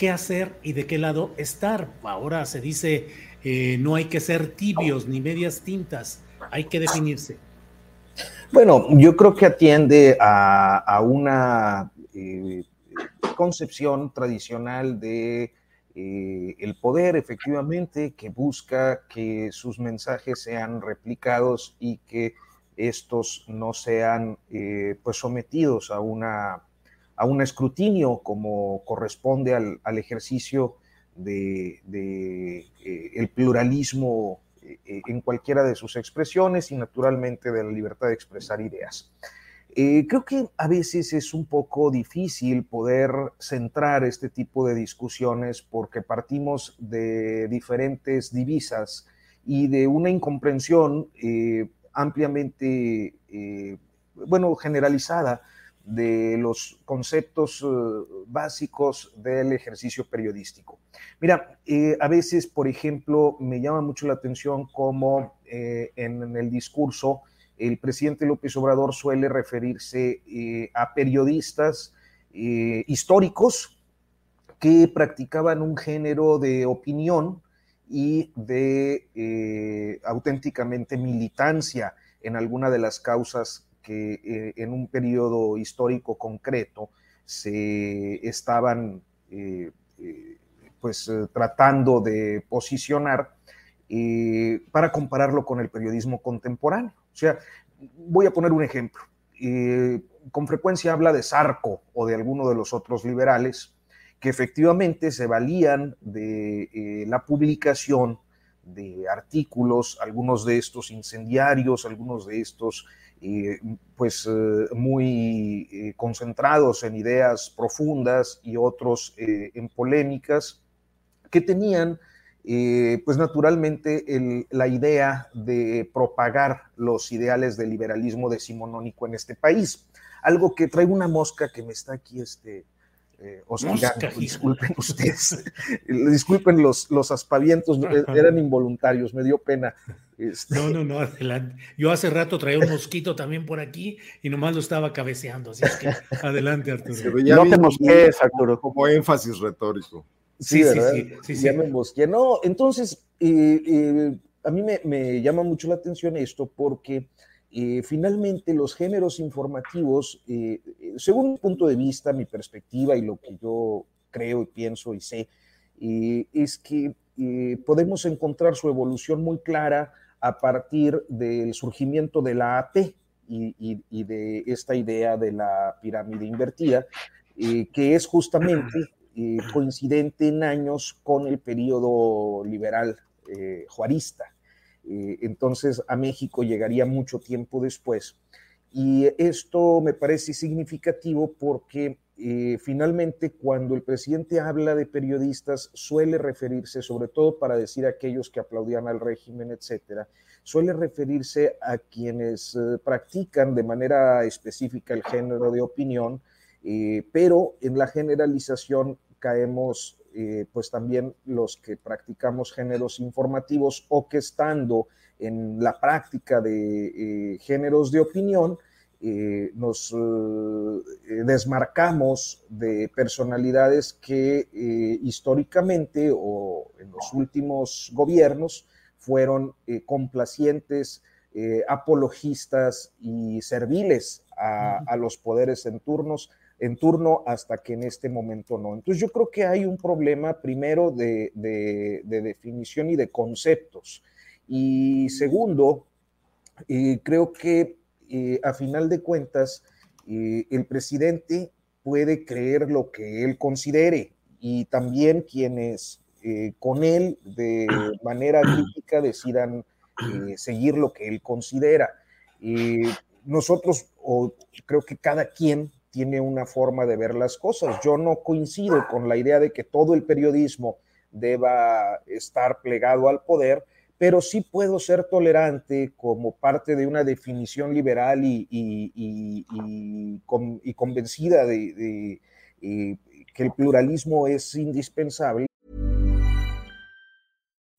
qué hacer y de qué lado estar. Ahora se dice, eh, no hay que ser tibios ni medias tintas, hay que definirse. Bueno, yo creo que atiende a, una eh, concepción tradicional de eh, el poder, efectivamente, que busca que sus mensajes sean replicados y que estos no sean eh, pues sometidos a, una, a un escrutinio como corresponde al, ejercicio de, eh, pluralismo eh, en cualquiera de sus expresiones y naturalmente de la libertad de expresar ideas. Eh, creo que a veces es un poco difícil poder centrar este tipo de discusiones porque partimos de diferentes divisas y de una incomprensión eh, ampliamente, eh, bueno, generalizada de los conceptos uh, básicos del ejercicio periodístico. Mira, eh, a veces, por ejemplo, me llama mucho la atención cómo eh, en el discurso el presidente López Obrador suele referirse eh, a periodistas históricos que practicaban un género de opinión y de auténticamente militancia en alguna de las causas que eh, en un periodo histórico concreto se estaban eh, eh, pues tratando de posicionar para compararlo con el periodismo contemporáneo. O sea, voy a poner un ejemplo. con frecuencia habla de Sarco o de alguno de los otros liberales que efectivamente se valían de la publicación de artículos, algunos de estos incendiarios, algunos de estos pues eh, muy eh, concentrados en ideas profundas y otros eh, en polémicas que tenían pues naturalmente la idea de propagar los ideales del liberalismo decimonónico en este país. Algo que trae una mosca que me está aquí este, eh, hostigando. Disculpen ustedes, disculpen los, los aspavientos, eran involuntarios, me dio pena. Este... No, no, no, adelante. Yo hace rato traía un mosquito también por aquí y nomás lo estaba cabeceando, así es que adelante, Arturo. no te mosquees, Arturo. Como énfasis retórico. Sí, sí, sí, sí, sí, Ya me mosqué. No, entonces, eh, eh, a mí me, me llama mucho la atención esto porque eh, finalmente los géneros informativos, eh, eh, según mi punto de vista, mi perspectiva y lo que yo creo y pienso y sé, es que podemos encontrar su evolución muy clara a partir del surgimiento de la AP y, y, de esta idea de la pirámide invertida, que es justamente coincidente en años con el periodo liberal juarista. Eh, entonces a México llegaría mucho tiempo después. Y esto me parece significativo porque eh, finalmente cuando el presidente habla de periodistas suele referirse, sobre todo para decir a aquellos que aplaudían al régimen, etcétera, suele referirse a quienes eh, practican de manera específica el género de opinión, pero en la generalización caemos eh, pues también los que practicamos géneros informativos o que estando en la práctica de eh, géneros de opinión, eh, nos eh, desmarcamos de personalidades que históricamente o en los últimos gobiernos fueron complacientes, apologistas y serviles a, los poderes en turnos en turno hasta que en este momento no. Entonces yo creo que hay un problema primero de, definición y de conceptos. Y segundo, eh, creo que eh, a final de cuentas eh, el presidente puede creer lo que él considere y también quienes con él de manera crítica decidan seguir lo que él considera. nosotros, o creo que cada quien tiene una forma de ver las cosas. Yo no coincido con la idea de que todo el periodismo deba estar plegado al poder, pero sí puedo ser tolerante como parte de una definición liberal y, y, convencida de, eh, que el pluralismo es indispensable.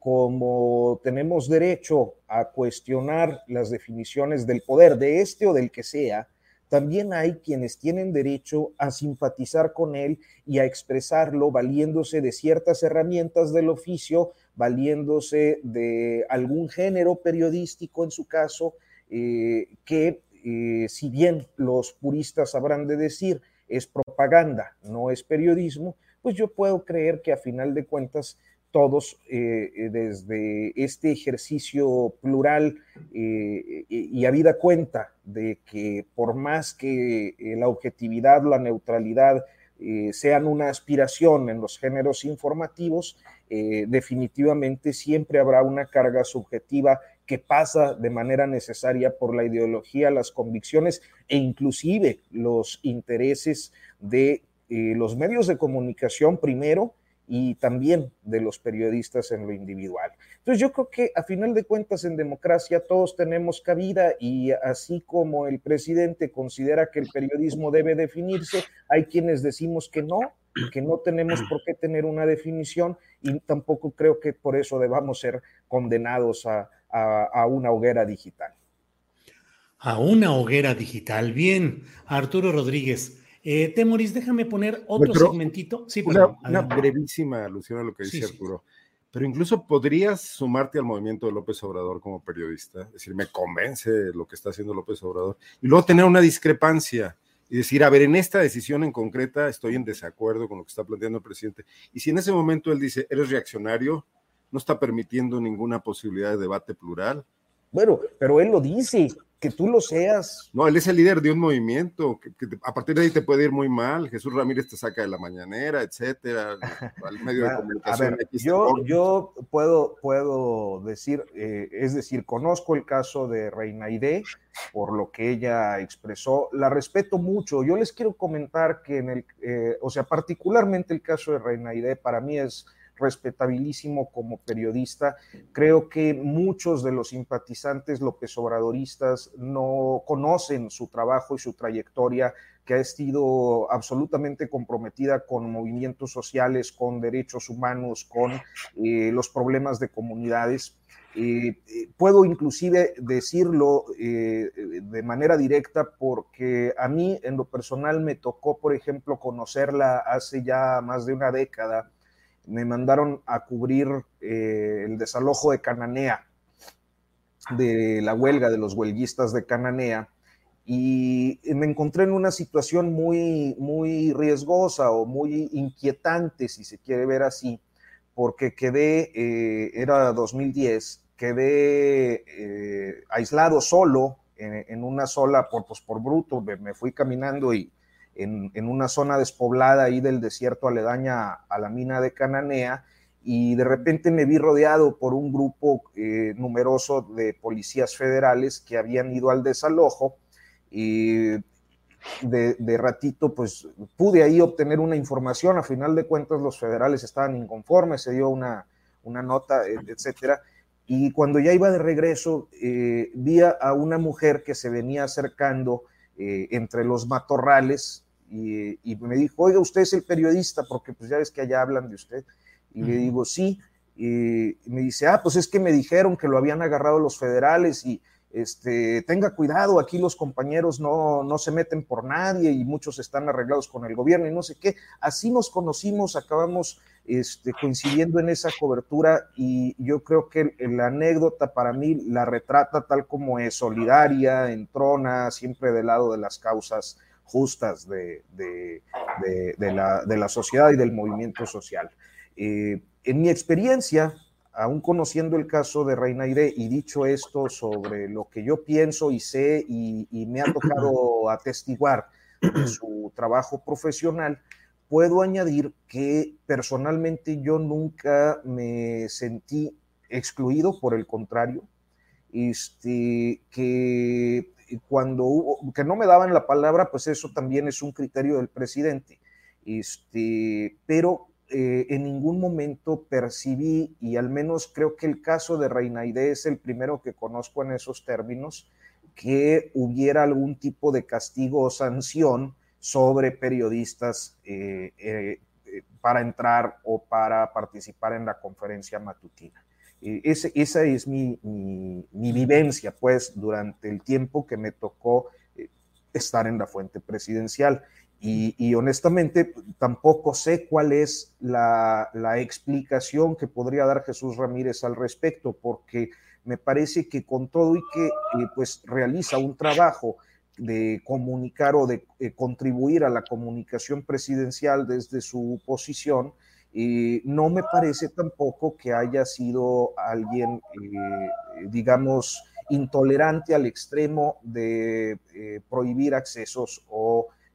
como tenemos derecho a cuestionar las definiciones del poder, de este o del que sea, también hay quienes tienen derecho a simpatizar con él y a expresarlo valiéndose de ciertas herramientas del oficio, valiéndose de algún género periodístico en su caso, eh, que eh, si bien los puristas habrán de decir es propaganda, no es periodismo, pues yo puedo creer que a final de cuentas todos eh, eh, desde este ejercicio plural eh, y habida cuenta de que por más que la objetividad, la neutralidad sean una aspiración en los géneros informativos, definitivamente siempre habrá una carga subjetiva que pasa de manera necesaria por la ideología, las convicciones e inclusive los intereses de los medios de comunicación primero, y también de los periodistas en lo individual. Entonces yo creo que a final de cuentas en democracia todos tenemos cabida y así como el presidente considera que el periodismo debe definirse, hay quienes decimos que no, que no tenemos por qué tener una definición y tampoco creo que por eso debamos ser condenados a, a una hoguera digital. A una hoguera digital. Bien, Arturo Rodríguez. Eh, Temoris, déjame poner otro segmentito. Sí, una, una brevísima alusión a lo que dice Arturo. Pero incluso podrías sumarte al movimiento de López Obrador como periodista, es decir, me convence lo que está haciendo López Obrador, y luego tener una discrepancia y decir, a ver, en esta decisión en concreta estoy en desacuerdo con lo que está planteando el presidente. Y si en ese momento él dice, eres reaccionario, no está permitiendo ninguna posibilidad de debate plural. Bueno, pero él lo dice, que tú lo seas. No, él es el líder de un movimiento, que, a partir de ahí te puede ir muy mal. Jesús Ramírez te saca de la mañanera, etcétera, al medio de comunicación. A ver, yo, yo puedo, puedo decir, eh, es decir, conozco el caso de Reina Ide, por lo que ella expresó, la respeto mucho. Yo les quiero comentar que en el, eh, o sea, particularmente el caso de Reina Ide para mí es respetabilísimo como periodista. Creo que muchos de los simpatizantes López Obradoristas no conocen su trabajo y su trayectoria que ha sido absolutamente comprometida con movimientos sociales, con derechos humanos, con eh, los problemas de comunidades. Eh, puedo inclusive decirlo eh, de manera directa porque a mí en lo personal me tocó, por ejemplo, conocerla hace ya más de una década. Me mandaron a cubrir el desalojo de Cananea, de la huelga de los huelguistas de Cananea y me encontré en una situación muy, muy riesgosa o muy inquietante, si se quiere ver así, porque quedé, eh, era 2010, quedé eh, aislado solo en, una sola, por, pues por bruto, me, fui caminando y en, una zona despoblada ahí del desierto aledaña a la mina de Cananea, y de repente me vi rodeado por un grupo eh, numeroso de policías federales que habían ido al desalojo y de, ratito, pues pude ahí obtener una información. A final de cuentas, los federales estaban inconformes, se dio una, una nota, e, etcétera. Y cuando ya iba de regreso, eh, vi a una mujer que se venía acercando eh, entre los matorrales y, me dijo, oiga, usted es el periodista, porque pues ya ves que allá hablan de usted. Y le digo, sí. Y me dice, ah, pues es que me dijeron que lo habían agarrado los federales y, este, tenga cuidado, aquí los compañeros no, no, se meten por nadie y muchos están arreglados con el gobierno y no sé qué. Así nos conocimos, acabamos este, coincidiendo en esa cobertura y yo creo que la anécdota para mí la retrata tal como es, solidaria, entrona, siempre del lado de las causas justas de, de, de, la, la, sociedad y del movimiento social. Eh, en mi experiencia, aún conociendo el caso de Reinaire y dicho esto sobre lo que yo pienso y sé y, me ha tocado atestiguar de su trabajo profesional, puedo añadir que personalmente yo nunca me sentí excluido, por el contrario, este, que cuando hubo, que no me daban la palabra, pues eso también es un criterio del presidente, este, pero eh, en ningún momento percibí, y al menos creo que el caso de Reinaide es el primero que conozco en esos términos, que hubiera algún tipo de castigo o sanción sobre periodistas eh, eh, para entrar o para participar en la conferencia matutina. Esa es mi, vivencia, pues, durante el tiempo que me tocó estar en la fuente presidencial. Y, honestamente tampoco sé cuál es la, explicación que podría dar Jesús Ramírez al respecto, porque me parece que con todo y que eh, pues realiza un trabajo de comunicar o de eh, contribuir a la comunicación presidencial desde su posición, eh, no me parece tampoco que haya sido alguien, digamos, intolerante al extremo de prohibir accesos o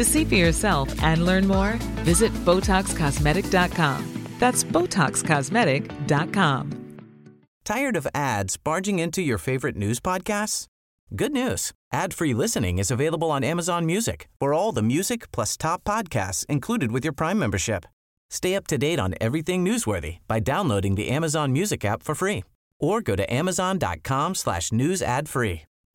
To see for yourself and learn more, visit BotoxCosmetic.com. That's BotoxCosmetic.com. Tired of ads barging into your favorite news podcasts? Good news. Ad-free listening is available on Amazon Music for all the music plus top podcasts included with your Prime membership. Stay up to date on everything newsworthy by downloading the Amazon Music app for free or go to amazon.com slash news ad free.